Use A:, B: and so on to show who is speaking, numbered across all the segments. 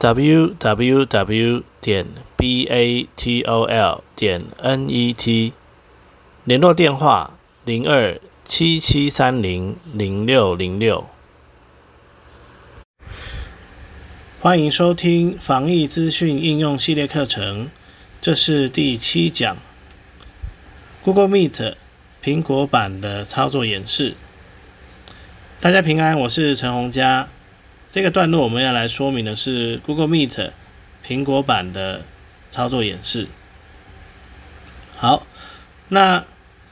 A: Www 点 batol 点 net，联络电话零二七七三零零六零六。欢迎收听防疫资讯应用系列课程，这是第七讲，Google Meet 苹果版的操作演示。大家平安，我是陈洪佳。这个段落我们要来说明的是 Google Meet 苹果版的操作演示。好，那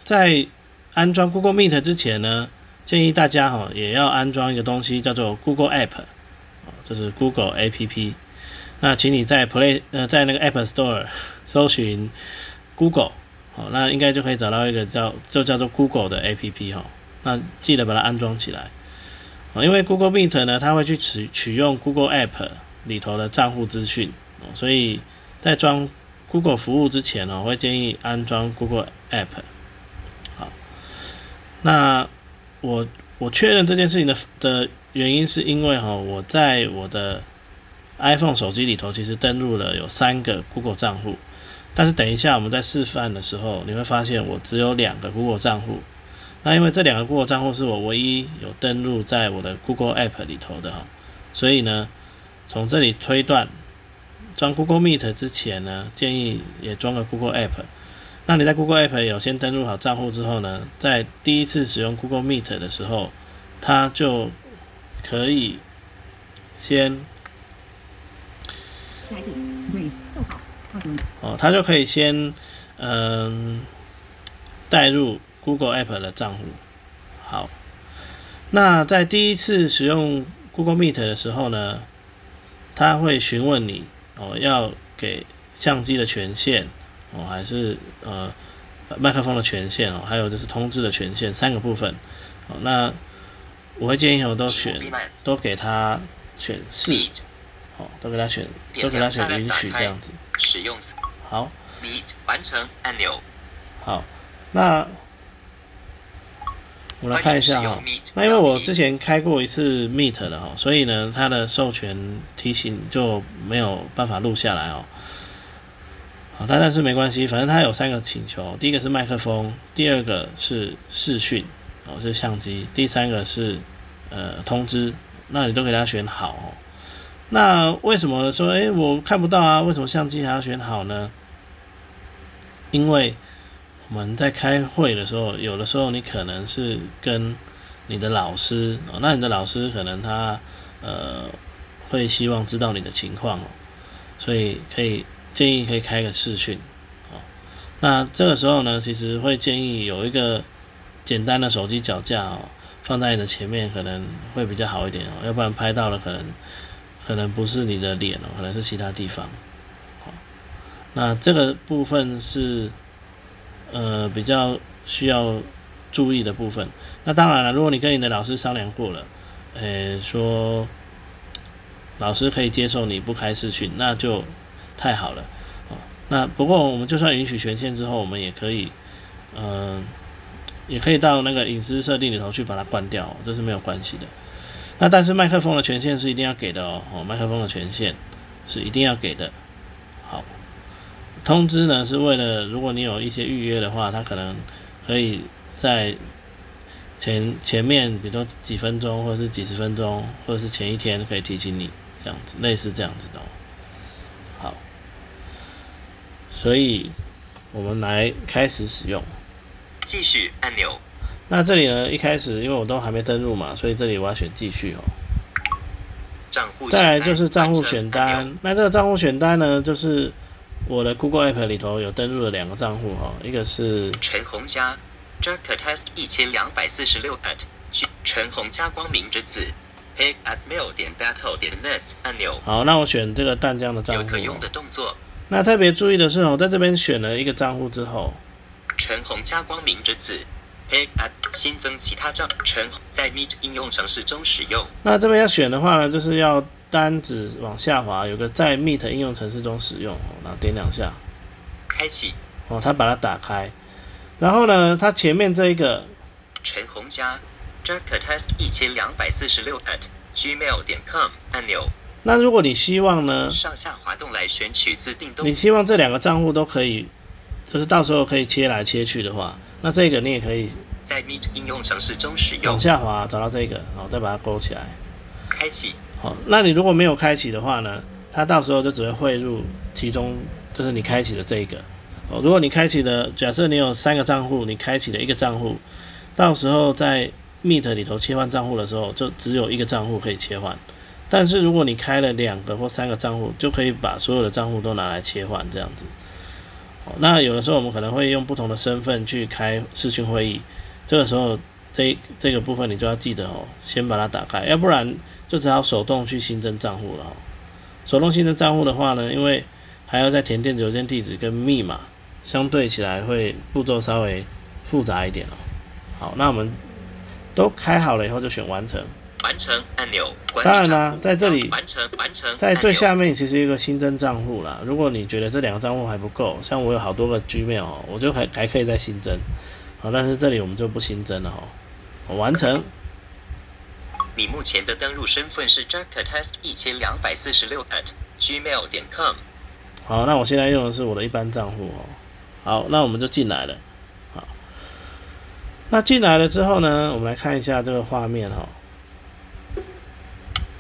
A: 在安装 Google Meet 之前呢，建议大家哈也要安装一个东西叫做 Google App，这是 Google A P P。那请你在 Play 呃在那个 App Store 搜寻 Google，好，那应该就可以找到一个叫就叫做 Google 的 A P P 哈。那记得把它安装起来。因为 Google Meet 呢，它会去取取用 Google App 里头的账户资讯，所以在装 Google 服务之前呢，我会建议安装 Google App。好，那我我确认这件事情的的原因是因为哈，我在我的 iPhone 手机里头其实登录了有三个 Google 账户，但是等一下我们在示范的时候，你会发现我只有两个 Google 账户。那因为这两个 Google 账户是我唯一有登录在我的 Google App 里头的哈，所以呢，从这里推断，装 Google Meet 之前呢，建议也装个 Google App。那你在 Google App 有先登录好账户之后呢，在第一次使用 Google Meet 的时候，它就可以先，哦，它就可以先嗯带入。Google App 的账户，好，那在第一次使用 Google Meet 的时候呢，他会询问你哦，要给相机的权限哦，还是呃麦克风的权限哦，还有就是通知的权限三个部分哦。那我会建议我都选，都给他选是，哦，都给他选，都给他选允许这样子。使用好完成按钮。好，那。我来看一下哈，那因为我之前开过一次 Meet 的哈，所以呢，它的授权提醒就没有办法录下来哦。好，但但是没关系，反正它有三个请求，第一个是麦克风，第二个是视讯，哦是相机，第三个是呃通知，那你都给他选好哦。那为什么说哎我看不到啊？为什么相机还要选好呢？因为我们在开会的时候，有的时候你可能是跟你的老师哦，那你的老师可能他呃会希望知道你的情况哦，所以可以建议可以开个视讯哦。那这个时候呢，其实会建议有一个简单的手机脚架哦，放在你的前面可能会比较好一点哦，要不然拍到了可能可能不是你的脸哦，可能是其他地方。那这个部分是。呃，比较需要注意的部分。那当然了，如果你跟你的老师商量过了，呃，说老师可以接受你不开视讯，那就太好了。哦，那不过我们就算允许权限之后，我们也可以，嗯，也可以到那个隐私设定里头去把它关掉，这是没有关系的。那但是麦克风的权限是一定要给的，哦，麦克风的权限是一定要给的。好。通知呢，是为了如果你有一些预约的话，他可能可以在前前面，比如说几分钟，或者是几十分钟，或者是前一天可以提醒你，这样子，类似这样子的。好，所以我们来开始使用。继续按钮。那这里呢，一开始因为我都还没登录嘛，所以这里我要选继续哦。账户。再来就是账户选单。那这个账户选单呢，就是。我的 Google App 里头有登录了两个账户哈，一个是陈红家，Jack Test 一千两百四十六 at 陈红家光明之子，a at mail 点 battle 点 net 按钮。好，那我选这个淡江的账户。有可用的动作，那特别注意的是哦，在这边选了一个账户之后，
B: 陈红家光明之子，App 新增其他账陈在 Meet 应用程式中使用。
A: 那这边要选的话呢，就是要单指往下滑，有个在 Meet 应用程式中使用，然后点两下，
B: 开启。
A: 哦，它把它打开，然后呢，它前面这一个
B: 陈红佳 Jack Test 一千两百四十六 at gmail 点 com 按钮。
A: 那如果你希望呢，
B: 上下滑动来选取自定动，
A: 你希望这两个账户都可以，就是到时候可以切来切去的话，那这个你也可以
B: 在 Meet 应用程式中使用。
A: 往下滑找到这个，然后再把它勾起来，
B: 开启。
A: 好，那你如果没有开启的话呢，它到时候就只会汇入其中，就是你开启的这一个。哦，如果你开启的，假设你有三个账户，你开启了一个账户，到时候在 Meet 里头切换账户的时候，就只有一个账户可以切换。但是如果你开了两个或三个账户，就可以把所有的账户都拿来切换这样子。哦，那有的时候我们可能会用不同的身份去开视讯会议，这个时候这这个部分你就要记得哦，先把它打开，要不然就只好手动去新增账户了。手动新增账户的话呢，因为还要再填电子邮件地址跟密码，相对起来会步骤稍微复杂一点哦。好，那我们都开好了以后就选完成。
B: 完成按钮。
A: 当然啦，在这里
B: 完成完成，
A: 在最下面其实一个新增账户啦。如果你觉得这两个账户还不够，像我有好多个 Gmail，哦我就还还可以再新增。好，但是这里我们就不新增了哈。完成。
B: 你目前的登录身份是 jacktest 一千两百四十六 at gmail 点 com。
A: 好，那我现在用的是我的一般账户哦。好，那我们就进来了。好，那进来了之后呢，我们来看一下这个画面哈。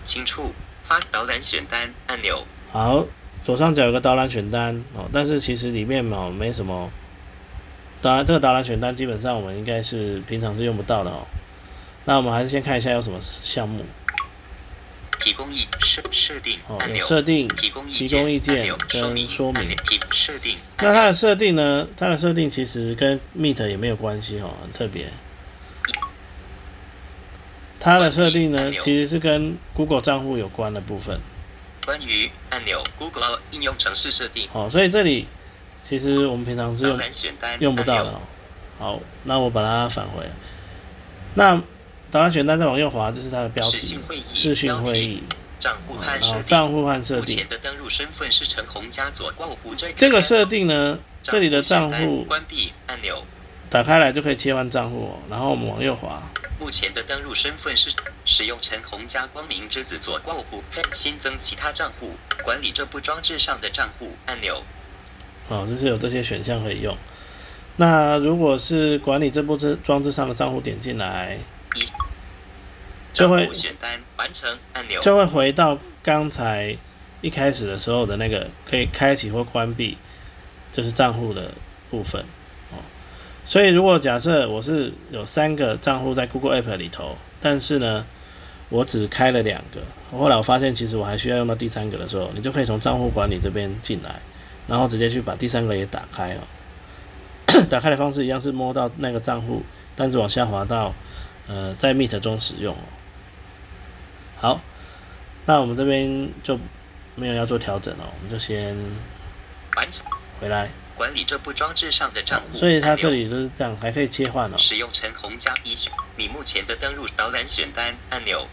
B: 清楚发导览选单按钮。
A: 好，左上角有个导览选单哦，但是其实里面哦没什么。当然，这个导览选单基本上我们应该是平常是用不到的哦。那我们还是先看一下有什么项目。
B: 提供意设设定按钮。
A: 设定
B: 提供
A: 提供意见
B: 跟
A: 说明。
B: 设定。
A: 那它的设定呢？它的设定其实跟 Meet 也没有关系哦，很特别。它的设定呢，其实是跟 Google 账户有关的部分。
B: 关于按钮 Google 应用程式设定。
A: 好，所以这里其实我们平常是用用不到的哦。好，那我把它返回。那导览选单再往右滑，这是它的标题。视讯会议。
B: 账户和设定。
A: 账户和设定。
B: 目前的登录身份是陈红家左挂弧这个。
A: 这个设定呢，这里的账户
B: 关闭按钮。
A: 打开来就可以切换账户，然后我们往右滑。
B: 目前的登录身份是使用陈红加光明之子做挂户，新增其他账户，管理这部装置上的账户按钮。
A: 好，就是有这些选项可以用。那如果是管理这部这装置上的账户，点进来，就会
B: 选单完成按钮，
A: 就会回到刚才一开始的时候的那个可以开启或关闭，就是账户的部分哦。所以，如果假设我是有三个账户在 Google App 里头，但是呢，我只开了两个，后来我发现其实我还需要用到第三个的时候，你就可以从账户管理这边进来，然后直接去把第三个也打开哦。打开的方式一样是摸到那个账户，但是往下滑到呃在 Meet 中使用。好，那我们这边就没有要做调整了，我们就先
B: 完成
A: 回来。
B: 管理这部装置上的账户，
A: 所以它这里就是这样，还可以切换哦。
B: 使用陈红加一选你目前的登录导览选单按钮。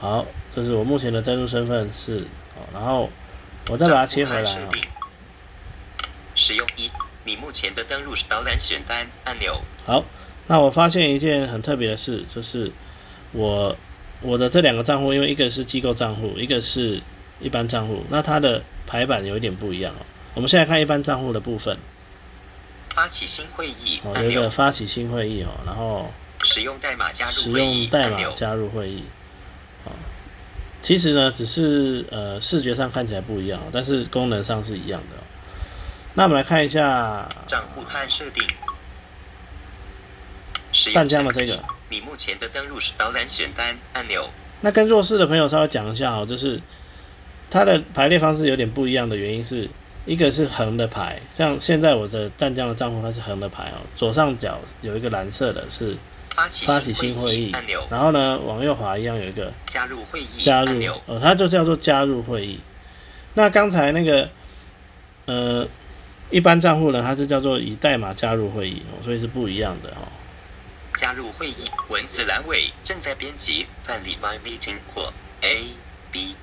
A: 好，这是我目前的登录身份是哦，然后我再把它切回来啊。
B: 使用一你目前的登录导览选单按钮。
A: 好，那我发现一件很特别的事，就是我我的这两个账户，因为一个是机构账户，一个是一般账户，那它的排版有一点不一样哦。我们现在看一般账户的部分。
B: 发起新会议
A: 哦，有一个发起新会议哦，然后
B: 使用代码加入
A: 使用代码加入会议。啊，其实呢，只是呃视觉上看起来不一样，但是功能上是一样的。那我们来看一下
B: 账户和设定。
A: 淡江的这个，
B: 你目前的登录是导览选单按钮。
A: 那跟弱势的朋友稍微讲一下哦，就是它的排列方式有点不一样的原因是。一个是横的排，像现在我的湛江的账户它是横的排哦，左上角有一个蓝色的，是
B: 发起
A: 新会议
B: 按钮，
A: 然后呢往右滑一样有一个
B: 加入会议
A: 加入哦，它就叫做加入会议。那刚才那个呃，一般账户呢，它是叫做以代码加入会议，所以是不一样的哈。
B: 加入会议文字栏尾正在编辑办理 My Meeting 或 A B，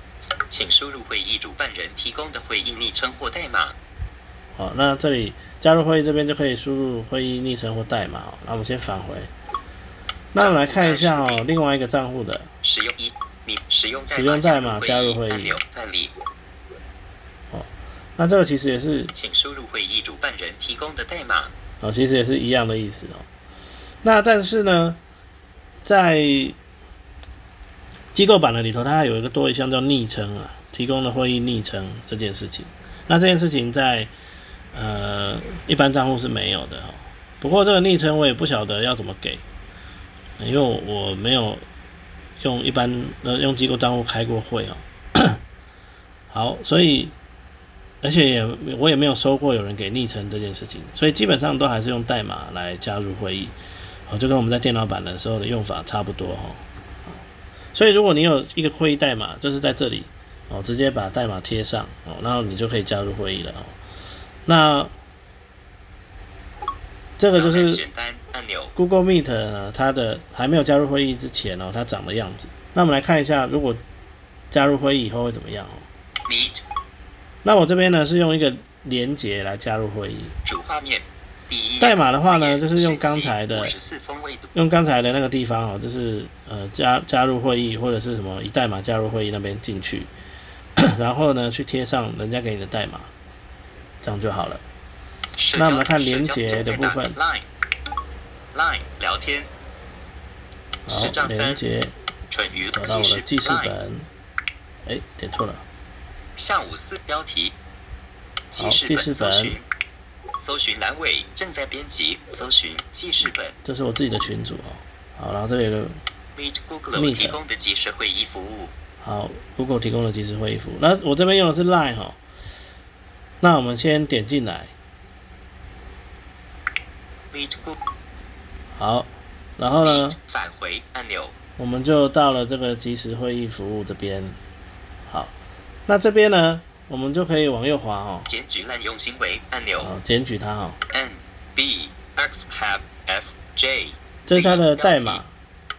B: 请输入会议主办人提供的会议昵称或代码。
A: 好，那这里加入会议这边就可以输入会议昵称或代码。那我们先返回。那我们来看一下哦，另外一个账户的
B: 使用一你使用
A: 使用代码加入会议
B: 办理。
A: 哦，那这个其实也是
B: 请输入会议主办人提供的代码。
A: 哦，其实也是一样的意思哦。那但是呢，在机构版的里头，它还有一个多一项叫昵称啊，提供的会议昵称这件事情。那这件事情在呃一般账户是没有的哈。不过这个昵称我也不晓得要怎么给，因为我没有用一般呃用机构账户开过会啊。好，所以而且也我也没有收过有人给昵称这件事情，所以基本上都还是用代码来加入会议。就跟我们在电脑版的时候的用法差不多哈，所以如果你有一个会议代码，就是在这里哦，直接把代码贴上哦，然后你就可以加入会议了哦。那这个就是 Google Meet 呢，它的还没有加入会议之前哦，它长的样子。那我们来看一下，如果加入会议以后会怎么样哦
B: ？Meet。
A: 那我这边呢是用一个连接来加入会议。
B: 主画面。
A: 代码的话呢，就是用刚才的，用刚才的那个地方哦，就是呃加加入会议或者是什么以代码加入会议那边进去，然后呢去贴上人家给你的代码，这样就好了。那我们来看连接的部分。
B: Line 聊天。
A: 好，连接。找到我的记事本。哎，点错了。
B: 下午四标题。
A: 好，记事本。
B: 搜寻栏位正在编辑，搜寻记事本。
A: 这是我自己的群组哦。好，然后这里的
B: Meet Google 提供的即时会议服务。
A: 好，Google 提供的即时会议服务。那我这边用的是 Line 哈。那我们先点进来。
B: Meet Google。
A: 好，然后呢？
B: 返回按钮。
A: 我们就到了这个即时会议服务这边。好，那这边呢？我们就可以往右滑哈，
B: 检举滥用行为按钮，
A: 检举它哈。
B: N B X Have F J，
A: 这是它的代码。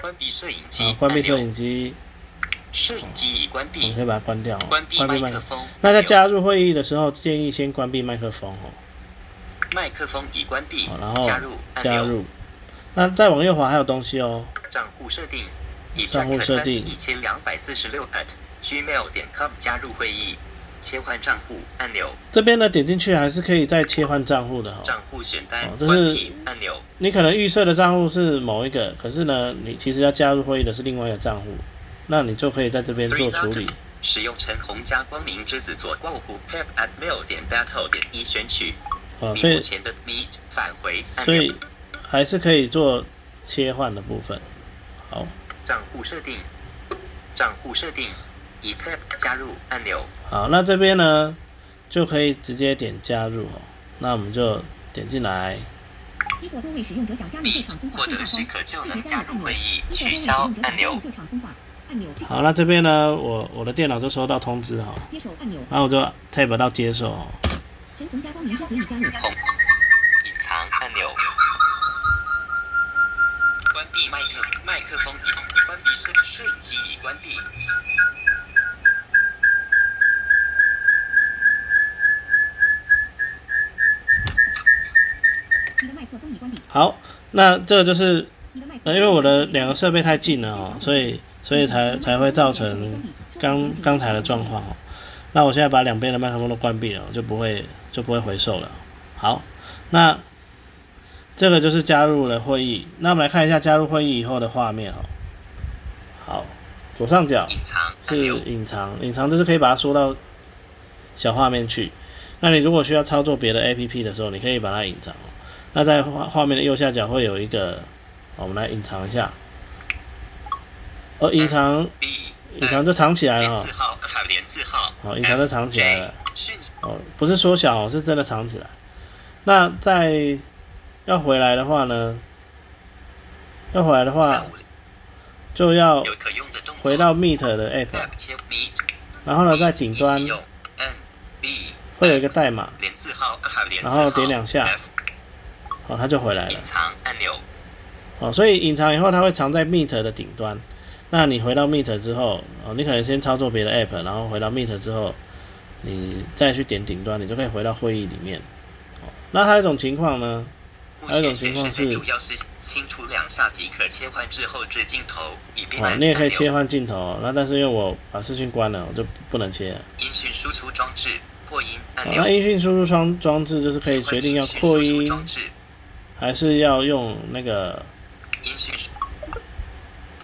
B: 关闭摄影机，
A: 关闭摄影机。
B: 摄影机已关闭，
A: 我们可以把它关掉。
B: 关闭麦克风。
A: 那在加入会议的时候，建议先关闭麦克风哦。
B: 麦克风已关闭，
A: 然后
B: 加入
A: 加入。那再往右滑还有东西哦。
B: 账户设定，
A: 账户设定
B: 一千两百四十六 at gmail 点 com 加入会议。切换账户按钮，
A: 这边呢点进去还是可以再切换账户的哈。
B: 账户选单，
A: 就是
B: 按钮。
A: 你可能预设的账户是某一个，可是呢，你其实要加入会议的是另外一个账户，那你就可以在这边做处理。
B: 使用陈红加光明之子做挂户 p e p at mail 点 battle 点一选取。
A: 啊，所以
B: 前的 meet 返回，
A: 所以还是可以做切换的部分。好，
B: 账户设定，账户设定。以 e p 加入按钮。
A: 好，那这边呢就可以直接点加入哦。那我们就点进来。
B: 如果多位使用者想加入这场通话会议，许可就能加入会议。取消按钮。
A: 好，那这边呢，我我的电脑就收到通知哈。
B: 接受按钮。
A: 然后我就 tap 到接受。
B: 陈红加光明之子已加入。隐藏按钮。
A: 那这个就是，呃，因为我的两个设备太近了哦，所以所以才才会造成刚刚才的状况哦。那我现在把两边的麦克风都关闭了，就不会就不会回收了。好，那这个就是加入了会议。那我们来看一下加入会议以后的画面哦。好，左上角是隐藏，隐藏就是可以把它缩到小画面去。那你如果需要操作别的 APP 的时候，你可以把它隐藏。那在画画面的右下角会有一个，我们来隐藏一下。哦，隐藏，隐藏就藏起来了哈。好，隐藏就藏起来了。哦，不是缩小，是真的藏起来。那在要回来的话呢？要回来的话，就要回到 Meet 的 App，然后呢，在顶端会有一个代码。然后点两下，好，它就回来了。
B: 隐藏按钮。
A: 哦，所以隐藏以后，它会藏在 Meet 的顶端。那你回到 Meet 之后，哦，你可能先操作别的 App，然后回到 Meet 之后，你再去点顶端，你就可以回到会议里面。哦，那还有一种情况呢？还有一种情况是，
B: 主要是轻触两下即可切换至后置镜头，以便
A: 哦，你也可以切换镜头。那但是因为我把视讯关了，我就不能切。
B: 音讯输出装置扩音按钮。
A: 那音讯输出装装置就是可以决定要扩音，还是要用那个。
B: 音讯，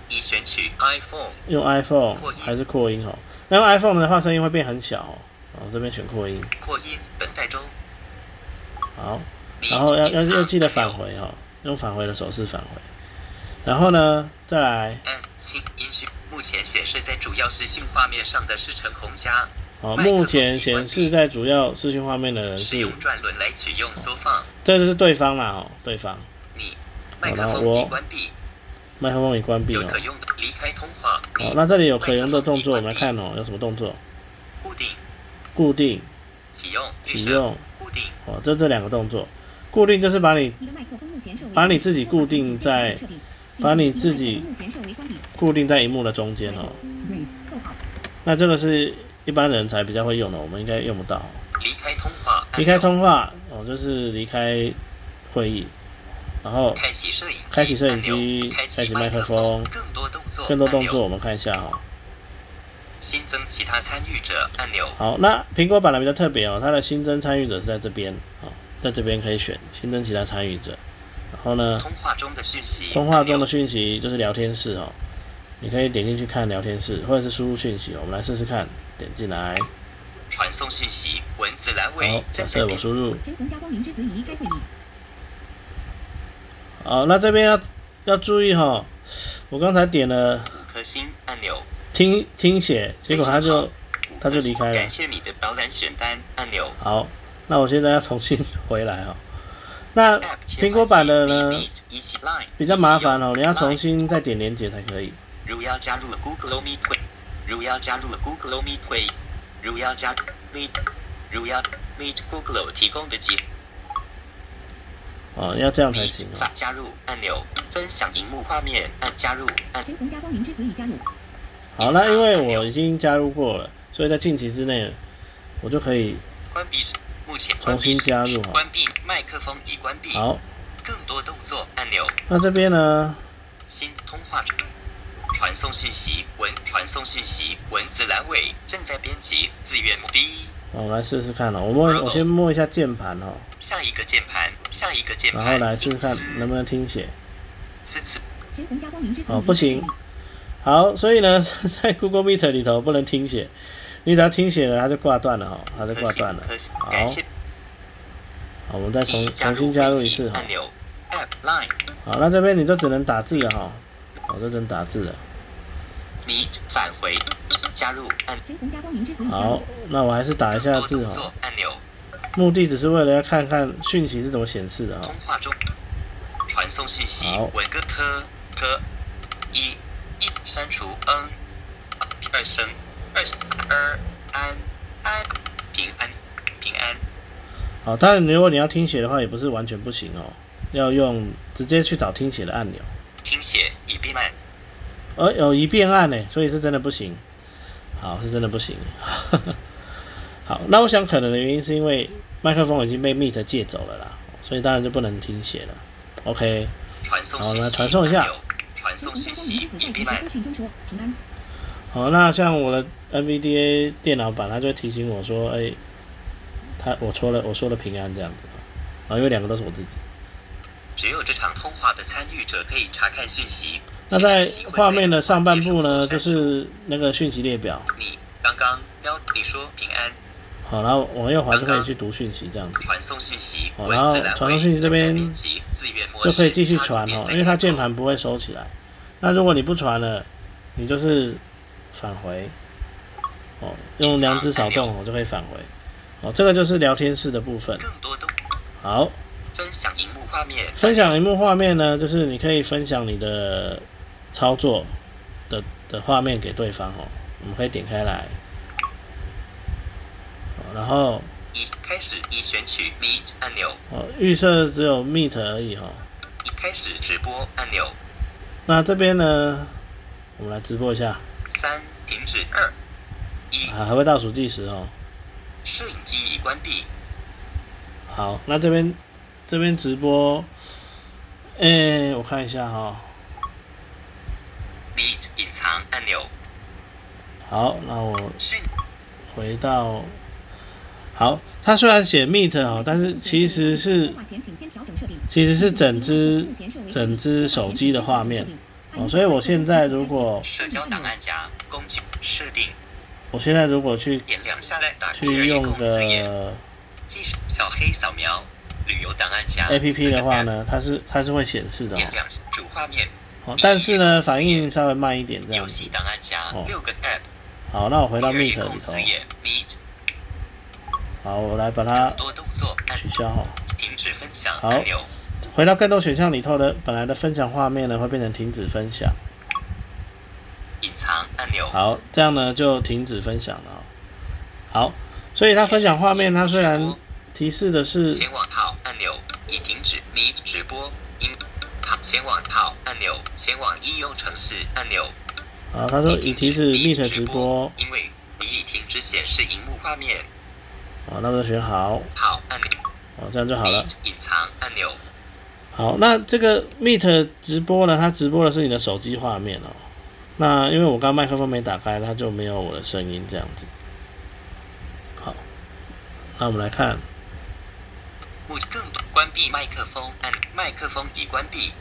B: 已选取 iPhone，
A: 用 iPhone 还是扩音哦？那用 iPhone 的话，声音会变很小哦。然后这边选扩音，
B: 扩音等待中。
A: 好，然后要要要记得返回哈，用返回的手势返回。然后呢，再来。
B: 嗯，轻音讯目前显示在主要视讯画面上的是陈红佳。
A: 好，目前显示在主要视讯画面的人是。
B: 用转轮来取用缩放。
A: 这就是对方啦，哦，对方。
B: 你。麦克风已关闭。
A: 麦克风已关闭哦。
B: 离开通话。
A: 好，那这里有可用的动作，我们来看哦，有什么动作？
B: 固定。
A: 固定。
B: 启用。
A: 启用。
B: 固定。
A: 哦，就这两个动作，固定就是把你，把你自己固定在，把你自己固定在荧幕的中间哦。那这个是一般人才比较会用的，我们应该用不到。
B: 离开通话。
A: 离开通话哦，就是离开会议。然后
B: 开启摄影机，
A: 开启摄影机，开启麦克风，
B: 更多动作，
A: 更多动作，我们看一下哈。
B: 新增其他参与者按钮。
A: 好，那苹果版的比较特别哦，它的新增参与者是在这边啊，在这边可以选新增其他参与者。然后呢，
B: 通话中的讯息，
A: 通话中的讯息就是聊天室哦，你可以点进去看聊天室，或者是输入讯息，我们来试试看，点进来，
B: 传送讯息，文字栏位，
A: 好，假设我输入。好，那这边要要注意哈，我刚才点了
B: 五颗星按钮，
A: 听听写，结果他就他就离开了。
B: 感谢你的导览选单按钮。
A: 好，那我现在要重新回来哈。那苹果版的呢，比较麻烦哦，你要重新再点连接才可以。
B: 如要加入 Google Meet 会，如要加入 Google Meet 会，如要加 Meet，如要 Meet Google 提供的机。
A: 哦，要这样才行
B: 啊！加入按钮，分享荧幕画面，按加入按。
A: 好，那因为我已经加入过了，所以在近期之内，我就可以
B: 关闭。目前
A: 重新加入
B: 关闭麦克风已关闭。
A: 好，
B: 更多动作按钮。
A: 那这边呢？
B: 新通话中，传送讯息文，传送讯息文字栏尾正在编辑，自愿目的。
A: 我们来试试看哦，我摸，我先摸一下键盘哦。
B: 下一个键盘，下一个键盘。
A: 然后来试试看能不能听写。哦，不行。好，所以呢，在 Google Meet 里头不能听写，你只要听写了，它就挂断了哈，它就挂断了。好，好，我们再重重新加入一次哈。好，那这边你就只能打字了哈，我就只能打字了。
B: 你返回。加入按
A: 好，那我还是打一下字哈。目的只是为了要看看讯息是怎么显示的哈。
B: 通话中，传送讯息。文个特特一一删除 n 二声二二安安平安平安。
A: 好，当然如果你要听写的话，也不是完全不行哦。要用直接去找听写的按钮。
B: 听写已变按。
A: 呃，有一变按呢，所以是真的不行。好，是真的不行。好，那我想可能的原因是因为麦克风已经被 Meet 借走了啦，所以当然就不能听写了。OK，好，那传送一下。
B: 传送信息，
A: 好，那像我的 NVDA 电脑版，它就会提醒我说，哎，他我说了，我说了平安这样子啊，因为两个都是我自己。
B: 只有这场通话的参与者可以查看讯息。
A: 那在画面的上半部呢，就是那个讯息列表。
B: 你刚刚标你说平安。
A: 好，然后往右滑就可以去读讯息，这样子。
B: 传送讯息。
A: 好，然后传送讯息这边就可以继续传哦，因为它键盘不会收起来。那如果你不传了，你就是返回。哦，用两指扫动，我就可以返回。哦，这个就是聊天室的部分。好。
B: 分享荧幕画面。
A: 分享荧幕画面呢，就是你可以分享你的。操作的的画面给对方哦，我们可以点开来，然后
B: 已开始已选取 Meet 按钮。
A: 哦，预设只有 Meet 而已哦。
B: 已开始直播按钮。
A: 那这边呢，我们来直播一下。
B: 三，停止。二，一。
A: 啊，还会倒数计时哦。
B: 摄影机已关闭。
A: 好，那这边这边直播，哎，我看一下哈。
B: 隐藏按钮。
A: 好，那我回到。好，它虽然写 Meet 哦，但是其实是其实是整只整只手机的画面哦，所以我现在如果
B: 社交档案夹工具设定，
A: 我现在如果去去用
B: 个小黑扫描旅游档案夹
A: A P P 的话呢，它是它是会显示的哦，
B: 主画面
A: 哦，但是呢反应稍微慢一点这样子
B: 哦，六个 App，
A: 好，那我回到 Meet 里头。好，我来把它取消哈。
B: 停止分享
A: 好，回到更多选项里头的本来的分享画面呢，会变成停止分享。
B: 隐藏按钮。
A: 好，这样呢就停止分享了。好，所以它分享画面，它虽然提示的是
B: 前往好按钮已停止 Meet 直播，前往好按钮前往应用程式按钮。
A: 好，他说已停止 Meet 直播，
B: 因为你已停止显示荧幕画面。
A: 好，那我就选好。
B: 好按钮。
A: 哦，这样就好了。
B: 隐藏按钮。
A: 好，那这个 Meet 直播呢？它直播的是你的手机画面哦。那因为我刚麦克风没打开，它就没有我的声音这样子。好，那我们来看。
B: 更多关闭麦克风按麦克风已关闭。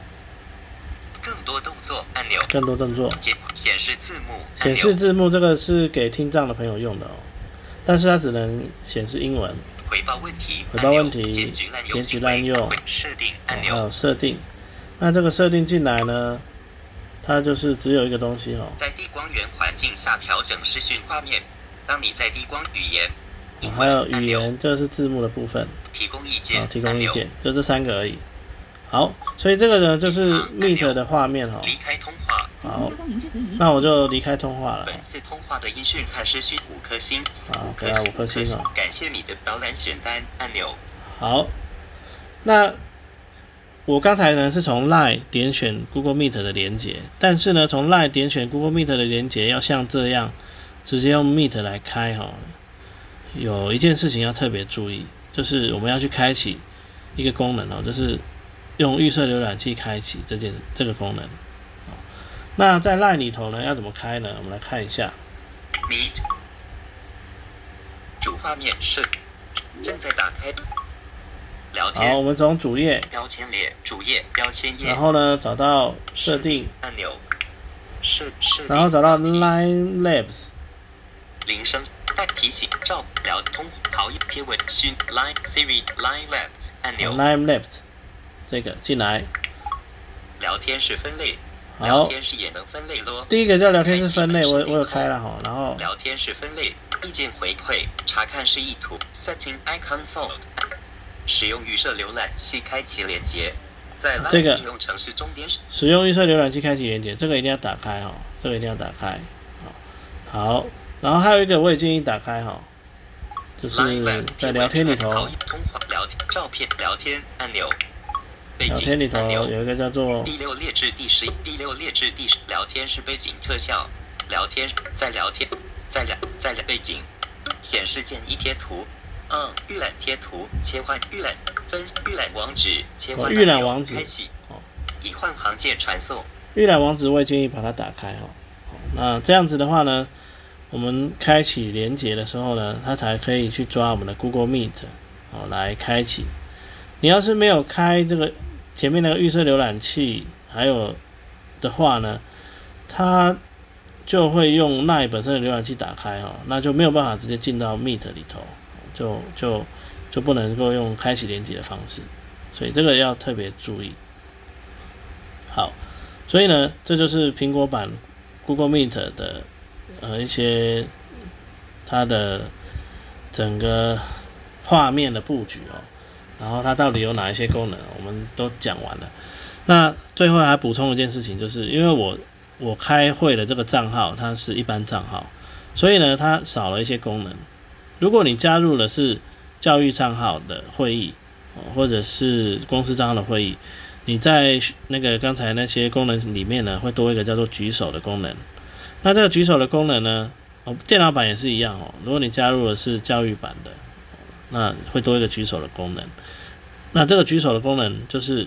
B: 更多动作按钮。
A: 更多动作。
B: 显示字幕。
A: 显示字幕这个是给听障的朋友用的哦。但是它只能显示英文。
B: 回报问题，
A: 回报问题，
B: 检
A: 举滥用，
B: 设定按钮，
A: 还有设定。那这个设定进来呢，它就是只有一个东西哦。
B: 在低光源环境下调整视讯画面。当你在低光语言，
A: 还有语言，这是字幕的部分。
B: 提供意见，
A: 提供意见，就这三个而已。好，所以这个呢就是 Meet 的画面哈。
B: 离开通话。
A: 好，那我就离开通话了。
B: 本次通话的音讯还是需五颗星，
A: 好，给他五颗星哦。
B: 感谢你的导览选单按钮。
A: 好，那我刚才呢是从 Line 点选 Google Meet 的连接，但是呢从 Line 点选 Google Meet 的连接要像这样直接用 Meet 来开哈，有一件事情要特别注意，就是我们要去开启一个功能哦，就是用预设浏览器开启这件这个功能。那在 Line 里头呢，要怎么开呢？我们来看一下。
B: Meet 主画面是正在打开。聊天。
A: 好，我们从主页。
B: 标签列主页标签页。
A: 然后呢，找到设定
B: 按钮。设设。
A: 然后找到 Line Labs。
B: 铃声。待提醒照聊通好友贴文。讯 Line Siri Line Labs 按钮。
A: Line Labs 这个进来。
B: 聊天室分类。
A: 聊，
B: 天室也能分类咯。
A: 第一个叫聊天室分类，我我有开了哈，然后。
B: 聊天室分类意见回馈查看示意图。Setting icon fold 使用预设浏览器开启连接，在
A: 这个。
B: 应用程式终点。
A: 使用预设浏览器开启连接，这个一定要打开哈，这个一定要打开。好，好，然后还有一个我也建议打开哈，就是在聊天里头。
B: 通话聊天照片聊天按钮。
A: 聊天里头有一个叫做
B: 第六列至第十，第六列至第十，聊天是背景特效，聊天在聊天，在聊在聊背景。显示建议贴图，嗯，预览贴图切换预览分预览网址切换
A: 预览网址。
B: 开启，已换行键传送。
A: 预览网址我也建议把它打开哈，那这样子的话呢，我们开启连接的时候呢，它才可以去抓我们的 Google Meet 哦来开启，你要是没有开这个。前面那个预设浏览器还有的话呢，它就会用那本身的浏览器打开哈，那就没有办法直接进到 Meet 里头，就就就不能够用开启连接的方式，所以这个要特别注意。好，所以呢，这就是苹果版 Google Meet 的呃一些它的整个画面的布局哦。然后它到底有哪一些功能，我们都讲完了。那最后还补充一件事情，就是因为我我开会的这个账号它是一般账号，所以呢它少了一些功能。如果你加入的是教育账号的会议，或者是公司账号的会议，你在那个刚才那些功能里面呢，会多一个叫做举手的功能。那这个举手的功能呢，哦，电脑版也是一样哦。如果你加入的是教育版的，那会多一个举手的功能。那这个举手的功能就是，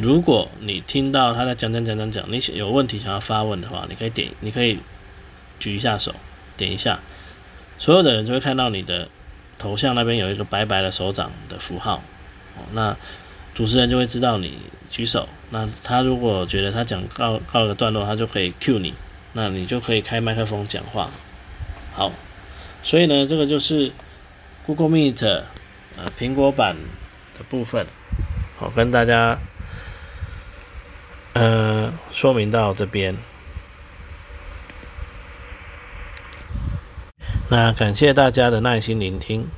A: 如果你听到他在讲讲讲讲讲，你有问题想要发问的话，你可以点，你可以举一下手，点一下，所有的人就会看到你的。头像那边有一个白白的手掌的符号，哦，那主持人就会知道你举手。那他如果觉得他讲告告个段落，他就可以 cue 你，那你就可以开麦克风讲话。好，所以呢，这个就是 Google Meet 呃苹果版的部分，好跟大家呃说明到这边。那感谢大家的耐心聆听。